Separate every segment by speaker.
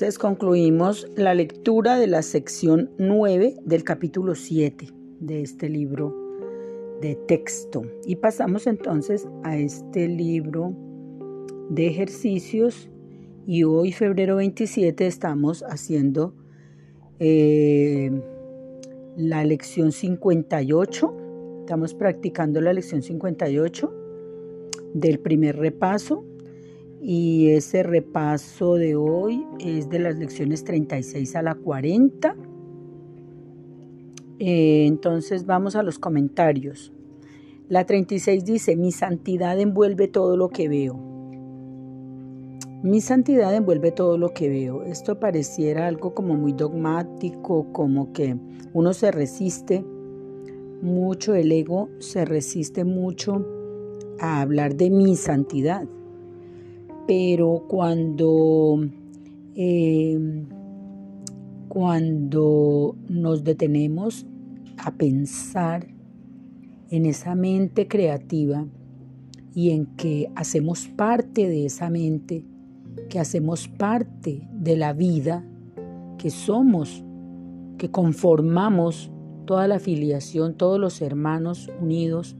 Speaker 1: Entonces concluimos la lectura de la sección 9 del capítulo 7 de este libro de texto. Y pasamos entonces a este libro de ejercicios. Y hoy febrero 27 estamos haciendo eh, la lección 58 estamos practicando la lección 58 del primer repaso y ese repaso de hoy es de las lecciones 36 a la 40. Eh, entonces vamos a los comentarios. La 36 dice, mi santidad envuelve todo lo que veo. Mi santidad envuelve todo lo que veo. Esto pareciera algo como muy dogmático, como que uno se resiste mucho, el ego se resiste mucho a hablar de mi santidad pero cuando, em, cuando nos detenemos a pensar en esa mente creativa y en que hacemos parte de esa mente, que hacemos parte de la vida, que somos, que conformamos toda la filiación, todos los hermanos unidos,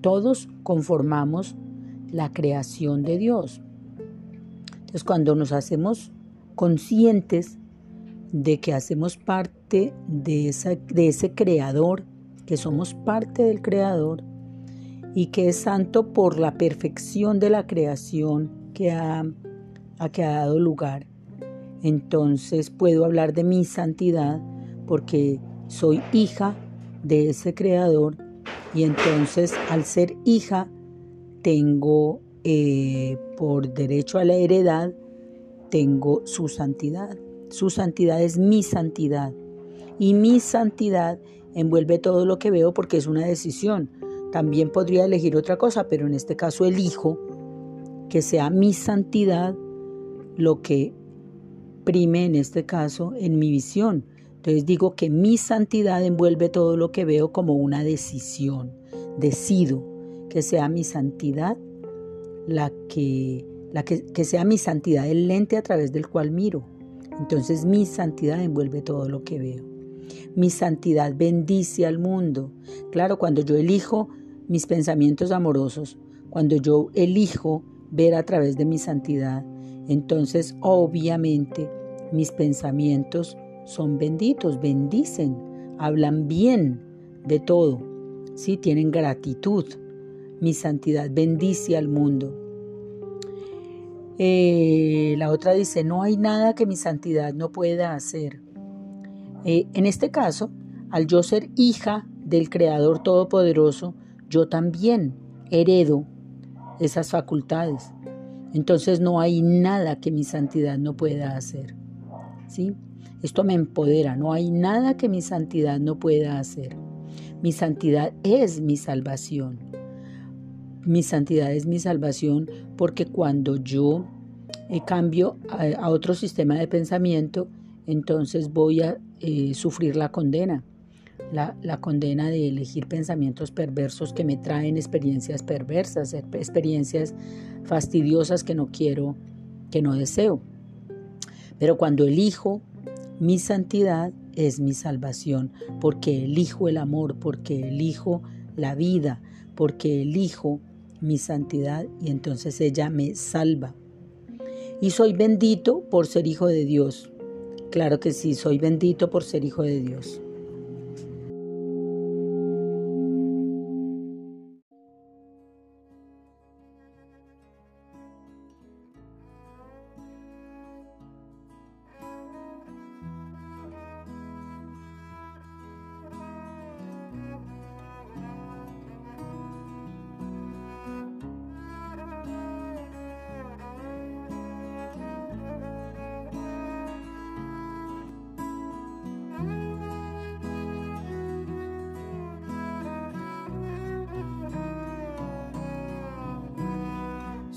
Speaker 1: todos conformamos la creación de Dios. Entonces cuando nos hacemos conscientes de que hacemos parte de, de ese creador, que somos parte del creador y que es santo por la perfección de la creación que ha, a que ha dado lugar, entonces puedo hablar de mi santidad porque soy hija de ese creador y entonces al ser hija tengo eh, por derecho a la heredad, tengo su santidad. Su santidad es mi santidad. Y mi santidad envuelve todo lo que veo porque es una decisión. También podría elegir otra cosa, pero en este caso elijo que sea mi santidad lo que prime en este caso en mi visión. Entonces digo que mi santidad envuelve todo lo que veo como una decisión. Decido que sea mi santidad la que, la que, que sea mi santidad el lente a través del cual miro. Entonces mi santidad envuelve todo lo que veo. Mi santidad bendice al mundo. Claro, cuando yo elijo mis pensamientos amorosos, cuando yo elijo ver a través de mi santidad, entonces obviamente mis pensamientos son benditos, bendicen, hablan bien de todo, ¿sí? tienen gratitud mi santidad bendice al mundo. Eh, la otra dice, no hay nada que mi santidad no pueda hacer. Eh, en este caso, al yo ser hija del Creador Todopoderoso, yo también heredo esas facultades. Entonces no hay nada que mi santidad no pueda hacer. ¿Sí? Esto me empodera, no hay nada que mi santidad no pueda hacer. Mi santidad es mi salvación mi santidad es mi salvación, porque cuando yo eh, cambio a, otro sistema de pensamiento, entonces voy a eh, sufrir la condena, la, la, condena de elegir pensamientos perversos que me traen experiencias perversas, experiencias fastidiosas que no quiero, que no deseo. Pero cuando elijo mi santidad es mi salvación, porque elijo el amor, porque elijo la vida, porque elijo mi santidad y entonces ella me salva. Y soy bendito por ser hijo de Dios. Claro que sí, soy bendito por ser hijo de Dios.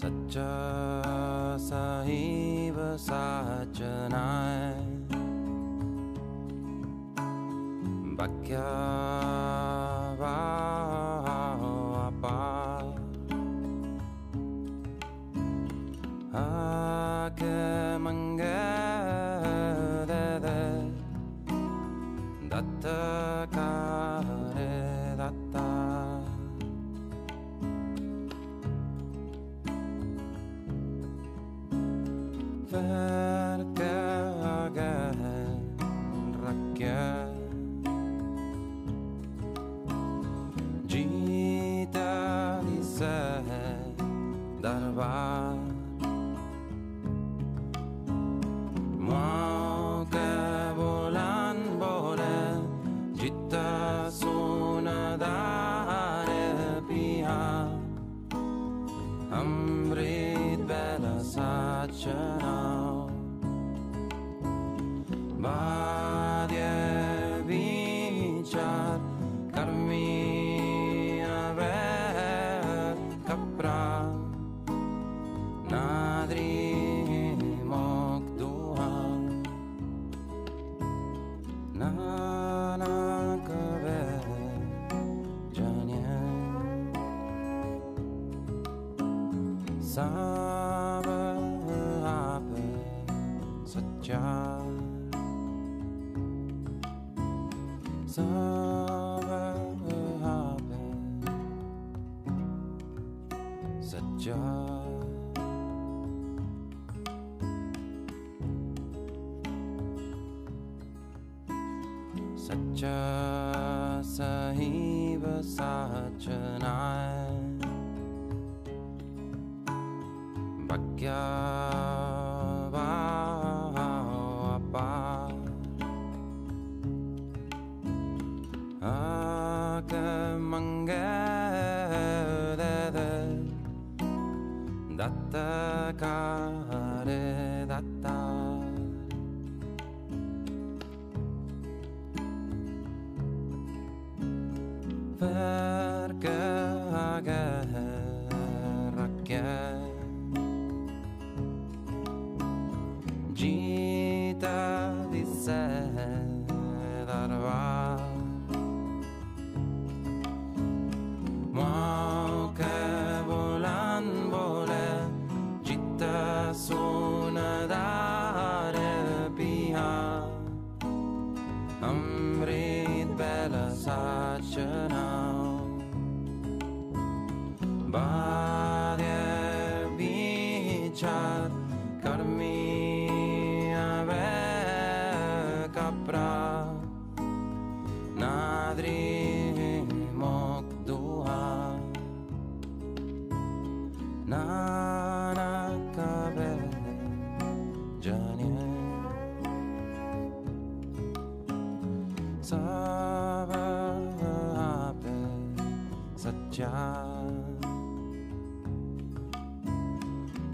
Speaker 2: सच्चा साहिब साचनाय वाक्या आके मंगे sahabat sejak sahabat sejak sacha sahib sahaj God.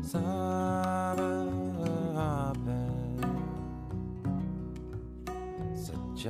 Speaker 2: sabe. Such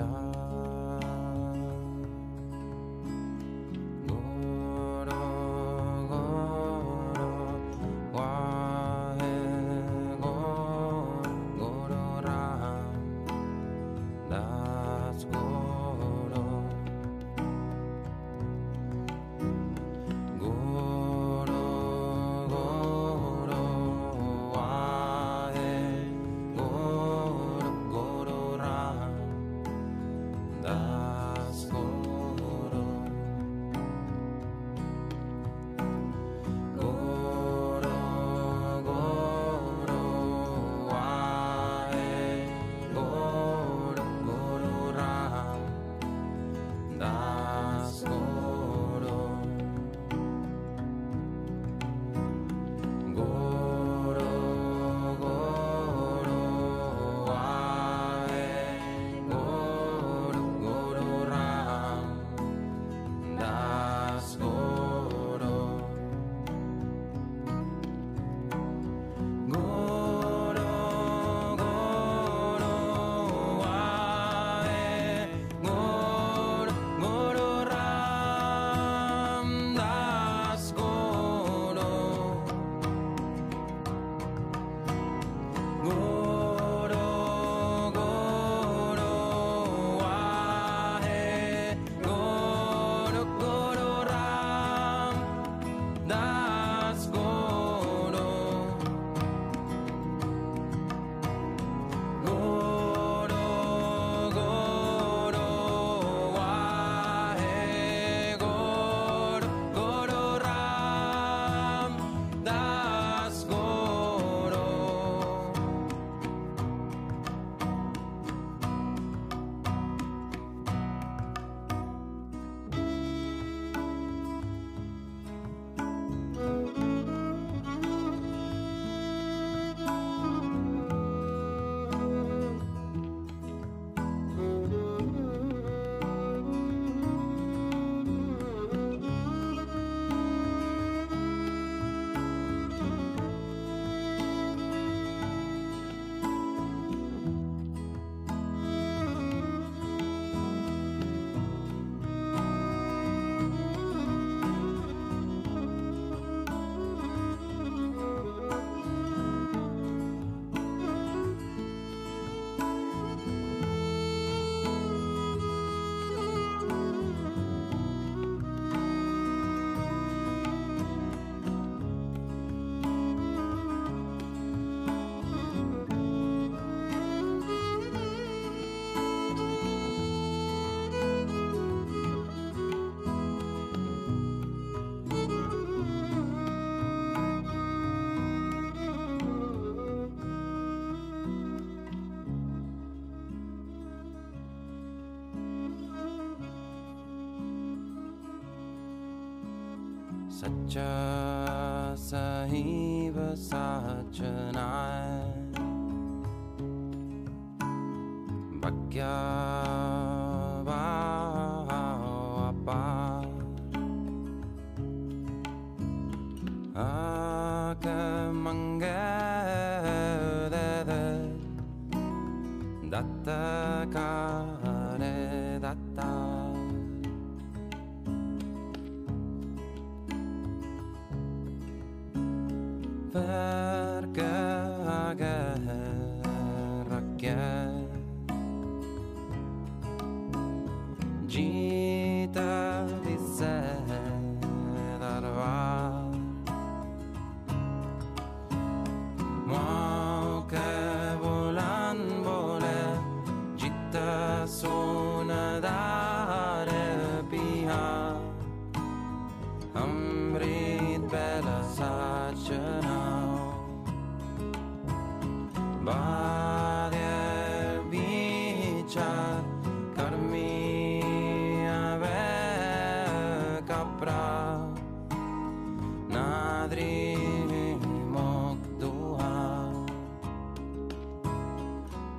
Speaker 2: सञ्ज सहीवसा चना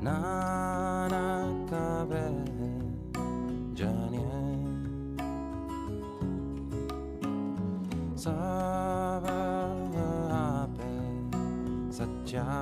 Speaker 2: na nakave janie sava ape satya.